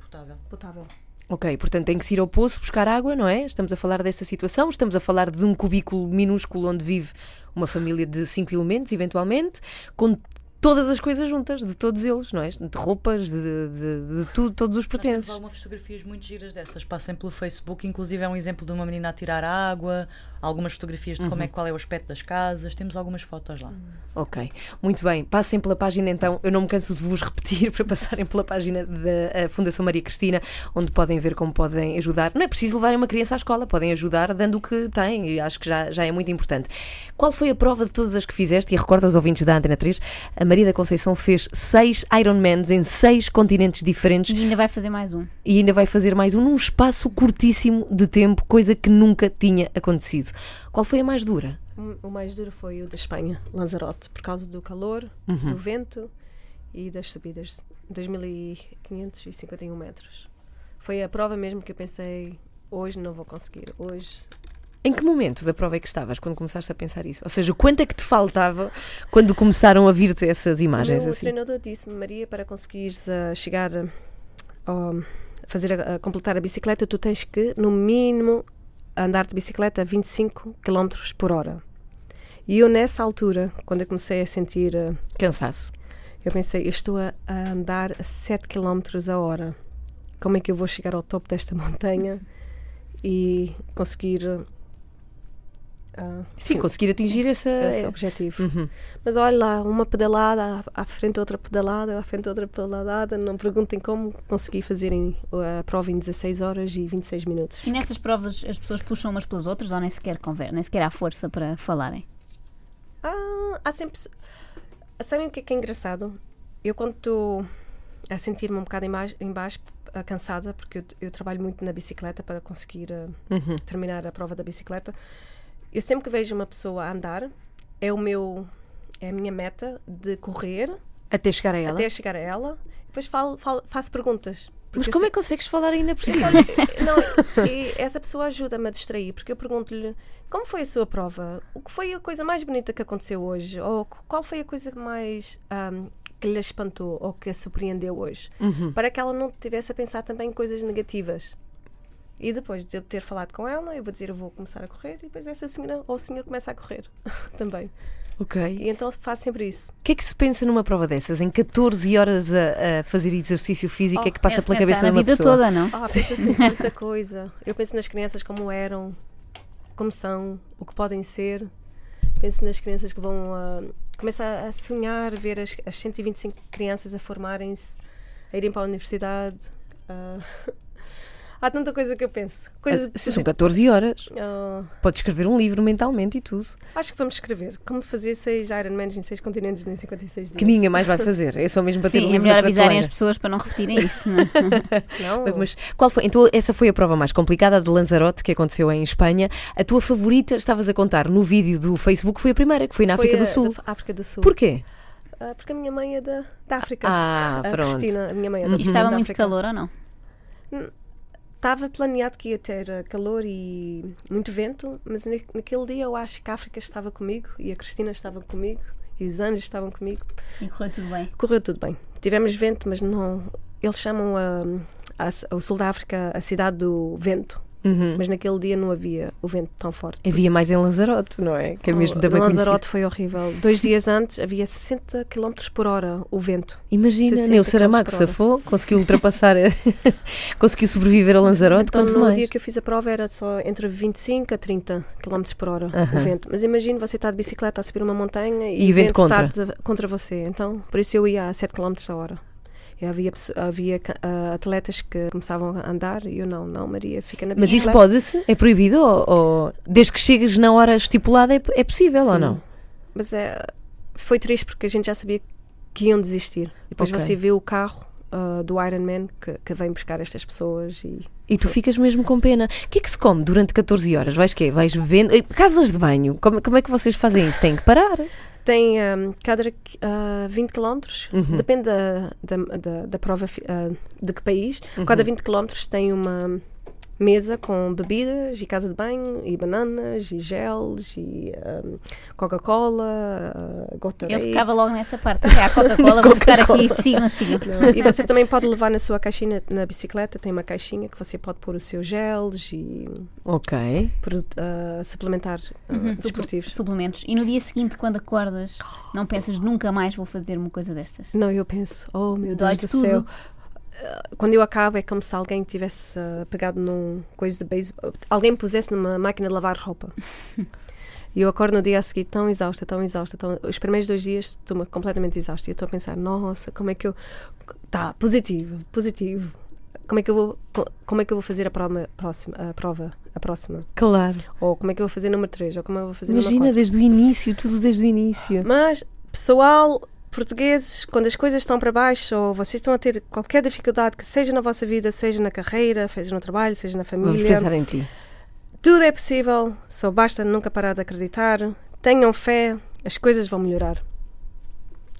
Potável. potável. Ok, portanto tem que se ir ao poço buscar água, não é? Estamos a falar dessa situação, estamos a falar de um cubículo minúsculo onde vive uma família de cinco elementos, eventualmente, com todas as coisas juntas, de todos eles, não é? De roupas, de, de, de tudo, todos os pertences. algumas fotografias muito giras dessas. Passem pelo Facebook, inclusive é um exemplo de uma menina a tirar água, algumas fotografias de como é, qual é o aspecto das casas. Temos algumas fotos lá. Ok, muito bem. Passem pela página então, eu não me canso de vos repetir para passarem pela página da eh, Fundação Maria Cristina, onde podem ver como podem ajudar. Não é preciso levarem uma criança à escola, podem ajudar dando o que têm, e acho que já, já é muito importante. Qual foi a prova de todas as que fizeste? E recordo aos ouvintes da Antena 3, a Maria da Conceição fez seis Ironmans em seis continentes diferentes E ainda vai fazer mais um. e ainda vai fazer mais um num espaço curtíssimo de tempo, coisa que nunca tinha acontecido. Qual foi a mais dura? O- O mais duro foi o da Espanha, Lanzarote, por causa do calor, Uhum. do vento e das subidas, 2.551 metros. Foi a prova mesmo que eu pensei, hoje não vou conseguir, hoje Em que momento da prova é que estavas quando começaste a pensar isso? Ou seja, quanto é que te faltava quando começaram a vir-te essas O imagens meu assim? treinador disse-me, Maria, para conseguires ah, chegar a, a fazer a, a completar a bicicleta, tu tens que, no mínimo, andar de bicicleta a 25 km por hora. E eu, nessa altura, quando eu comecei a sentir, ah, Cansaço. eu pensei, eu estou a, a andar a 7 km a hora. Como é que eu vou chegar ao topo desta montanha e conseguir ah, Sim, conseguir atingir essa. esse é. objetivo? Uhum. Mas olha lá, uma pedalada, à à frente outra pedalada, à frente outra pedalada. Não perguntem como consegui fazer em- a prova em 16 horas e 26 minutos. E nessas provas as pessoas puxam umas pelas outras ou nem sequer conver nem sequer há força para falarem? Ah, há sempre. Sabem o que é, que é engraçado? Eu, quando estou a sentir-me um bocado em baixo, em baixo, ah, cansada, porque eu, eu trabalho muito na bicicleta para conseguir ah, Uhum. terminar a prova da bicicleta, eu sempre que vejo uma pessoa a andar, é o meu. É a minha meta de correr Até chegar a ela. até chegar a ela. Depois falo, falo- faço perguntas. Mas como sei- é que consegues falar ainda por cima? não, e essa pessoa ajuda-me a distrair, porque eu pergunto-lhe como foi a sua prova? O que foi a coisa mais bonita que aconteceu hoje? Ou qual foi a coisa mais ahm, que lhe espantou ou que a surpreendeu hoje? Uhum. Para que ela não estivesse a pensar também em coisas negativas. E depois de eu ter falado com ela, eu vou dizer eu vou começar a correr e depois essa senhora ou o senhor começa a correr também. Ok. E então faço sempre isso. O que é que se pensa numa prova dessas? Em 14 horas a, a fazer exercício físico, o que é que passa Queres pela cabeça uma vida pessoa? toda, não? Ah, pensa-se em tanta coisa. Eu penso nas crianças como eram, como são, o que podem ser. Penso nas crianças que vão. ah, começo a, a sonhar, ver as, as 125 crianças a formarem-se, a irem para a universidade. ah. Há tanta coisa que eu penso. Coisa Se são 14 horas. Uh, Pode escrever um livro mentalmente e tudo. Acho que vamos escrever. Como fazer seis Ironmans em seis continentes em 56 dias. Que ninguém mais vai fazer. É só mesmo para Sim, ter um é livro melhor avisarem as pessoas para não repetirem isso. Não é? Não. Mas qual foi? Então, essa foi a prova mais complicada a de Lanzarote que aconteceu em Espanha. A tua favorita, estavas a contar no vídeo do Facebook, foi a primeira, que foi na Foi África a- do Sul. África do Sul. Porquê? Ah, porque a minha mãe é da, da África. Ah, a pronto. Cristina, a minha mãe é da, E estava da muito África. calor ou não? Estava planeado que ia ter ah, calor e muito vento, mas na- naquele dia eu acho que a África estava comigo e a Cristina estava comigo e os anjos estavam comigo. E correu tudo bem. Correu tudo bem. Tivemos vento, mas não. Eles chamam a, a- o sul da África a cidade do vento, Uhum. mas naquele dia não havia o vento tão forte. Havia mais em Lanzarote, não é? Que é mesmo também Lanzarote foi horrível. Dois dias antes havia 60 km por hora o vento. conhecido. Imagina, 60 nem o Saramago safou, conseguiu ultrapassar, conseguiu sobreviver a Lanzarote, Então, quanto no mais. dia que eu fiz a prova era só entre 25 a 30 km por hora Aham. o vento. Mas imagine você está de bicicleta a subir uma montanha e, E o vento contra. está de- contra você. Então, por isso eu ia a 7 km a hora. E havia, havia ah, atletas que começavam a andar e eu não, não, Maria, fica na Mas bicicleta. isso pode-se? É proibido? Ou, ou desde que chegas na hora estipulada é, é possível ou Sim. não? Mas é, foi triste porque a gente já sabia que iam desistir. Depois Ok. você vê o carro ah, do Ironman que, que vem buscar estas pessoas e E tu ficas mesmo com pena. O que é que se come durante 14 horas? Vais quê? Vais bebendo? Eh, Casas de banho? Como, como é que vocês fazem isso? Têm que parar? Tem um, cada uh, 20 km, Uhum. depende da, da, da, da prova uh, de que país. Uhum. Cada 20 km tem uma mesa com bebidas e casa de banho e bananas e gels e um, Coca-Cola, uh, Gatorade. Eu ficava logo nessa parte. É a Coca-Cola, vou ficar aqui. Sigam, sigam. Não, E você também pode levar na sua caixinha na bicicleta, tem uma caixinha que você pode pôr os seus gels e Ok. produto- uh, suplementar uh, Uhum, desportivos. Suplementos. E no dia seguinte, quando acordas, não pensas nunca mais vou fazer uma coisa destas. Não, eu penso, oh meu Deus Dói-te do tudo. céu. Uh, Quando eu acabo é como se alguém tivesse uh, pegado num coisa de beisebol, alguém me pusesse numa máquina de lavar roupa. E eu acordo no dia a seguir tão exausta, tão exausta. Tão... Os primeiros dois dias estou completamente exausta. E eu estou a pensar, nossa, como é que eu. Tá, positivo, positivo. Como é que eu vou, co- como é que eu vou fazer a prova, próxima, a prova, a próxima? Claro. Ou como é que eu vou fazer número 3? Ou como é que eu vou fazer Imagina 4? desde o início, tudo desde o início. Mas, pessoal, portugueses, quando as coisas estão para baixo ou vocês estão a ter qualquer dificuldade, que seja na vossa vida, seja na carreira, seja no trabalho, seja na Vamos família, pensar em ti. tudo é possível, só basta nunca parar de acreditar. Tenham fé, as coisas vão melhorar.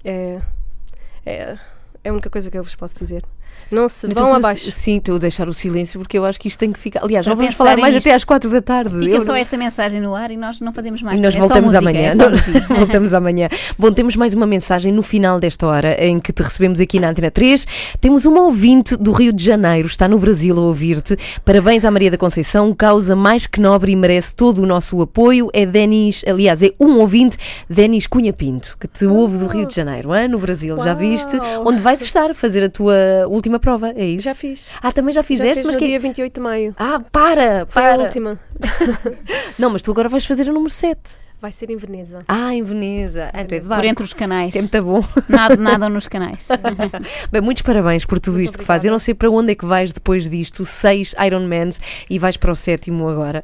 É, é, é a única coisa que eu vos posso dizer. Não se Mas vão tu fazes- abaixo. Sim, estou a deixar o silêncio porque eu acho que isto tem que ficar. Aliás, Para já vamos falar mais nisto. até às 4 da tarde. Fica Eu só não- esta mensagem no ar e nós não fazemos mais. E nós É só voltamos música, amanhã. é Não- voltamos amanhã. Bom, temos mais uma mensagem no final desta hora em que te recebemos aqui na Antena 3. Temos uma ouvinte do Rio de Janeiro, está no Brasil a ouvir-te. Parabéns à Maria da Conceição, causa mais que nobre e merece todo o nosso apoio. É Denis, aliás, é um ouvinte, Denis Cunha Pinto, que te ouve do Rio de Janeiro, hein? no Brasil, já viste? Onde vais estar a fazer a tua última prova, é isso? Já fiz. Ah, também já Já fizeste, fiz mas no que... dia 28 de maio. Ah, para, Foi para. a última. Não, mas tu agora vais fazer a número 7. Vai ser em Veneza. Ah, em Veneza. Ah, é de Por barco. entre os canais. É muito bom. Nada, nada nos canais. Bem, muitos parabéns por tudo Muito isto que fazes. Eu não obrigada. sei para onde é que vais depois disto. Seis Ironmans e vais para o sétimo agora.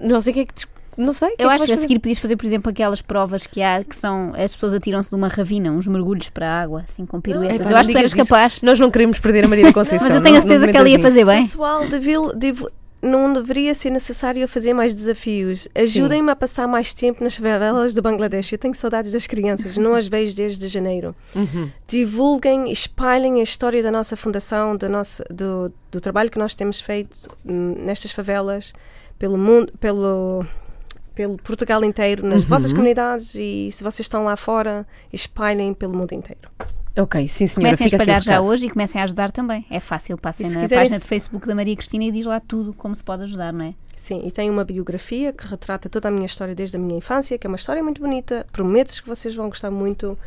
Não sei o que é que. te- Não sei. que Eu é acho que que a seguir podias fazer, por exemplo, aquelas provas que há que são as pessoas atiram-se de uma ravina, uns mergulhos para a água, assim com piruetas. Epá, eu não acho que eras capaz. Nós não queremos perder a Maria da Conceição. Mas eu tenho a não- certeza não que ela ia fazer bem. Pessoal, devil- devo- não deveria ser necessário eu fazer mais desafios. Ajudem-me a passar mais tempo nas favelas do Bangladesh. Eu tenho saudades das crianças, não as vejo desde janeiro. Uhum. Divulguem, espalhem a história da nossa fundação, do, nosso, do, do trabalho que nós temos feito hum, nestas favelas, pelo mundo, pelo, pelo Portugal inteiro, nas Uhum. vossas comunidades e se vocês estão lá fora, espalhem pelo mundo inteiro. Ok, sim senhora. Comecem a Fica espalhar já hoje e comecem a ajudar também. É fácil, passem se na quiserem página se- de Facebook da Maria Cristina e diz lá tudo como se pode ajudar, não é? Sim, e tem uma biografia que retrata toda a minha história desde a minha infância, que é uma história muito bonita. Prometo que vocês vão gostar muito.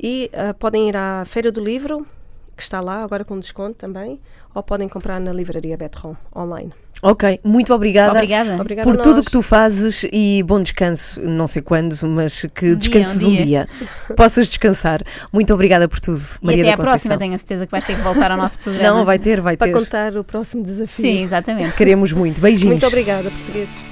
E ah, podem ir à Feira do Livro, que está lá, agora com desconto também, ou podem comprar na livraria Betron online. Ok, muito obrigada. Obrigada. Obrigada Por tudo nós. que tu fazes e bom descanso, não sei quando, mas que Um dia, descanses um um dia. dia. Possas descansar. Muito obrigada por tudo, E Maria até da à próxima, Conceição. tenho a certeza que vais ter que voltar ao nosso programa. Não, vai ter, vai Para ter. contar o próximo desafio. Sim, exatamente. Queremos muito. Beijinhos. Muito obrigada, portugueses.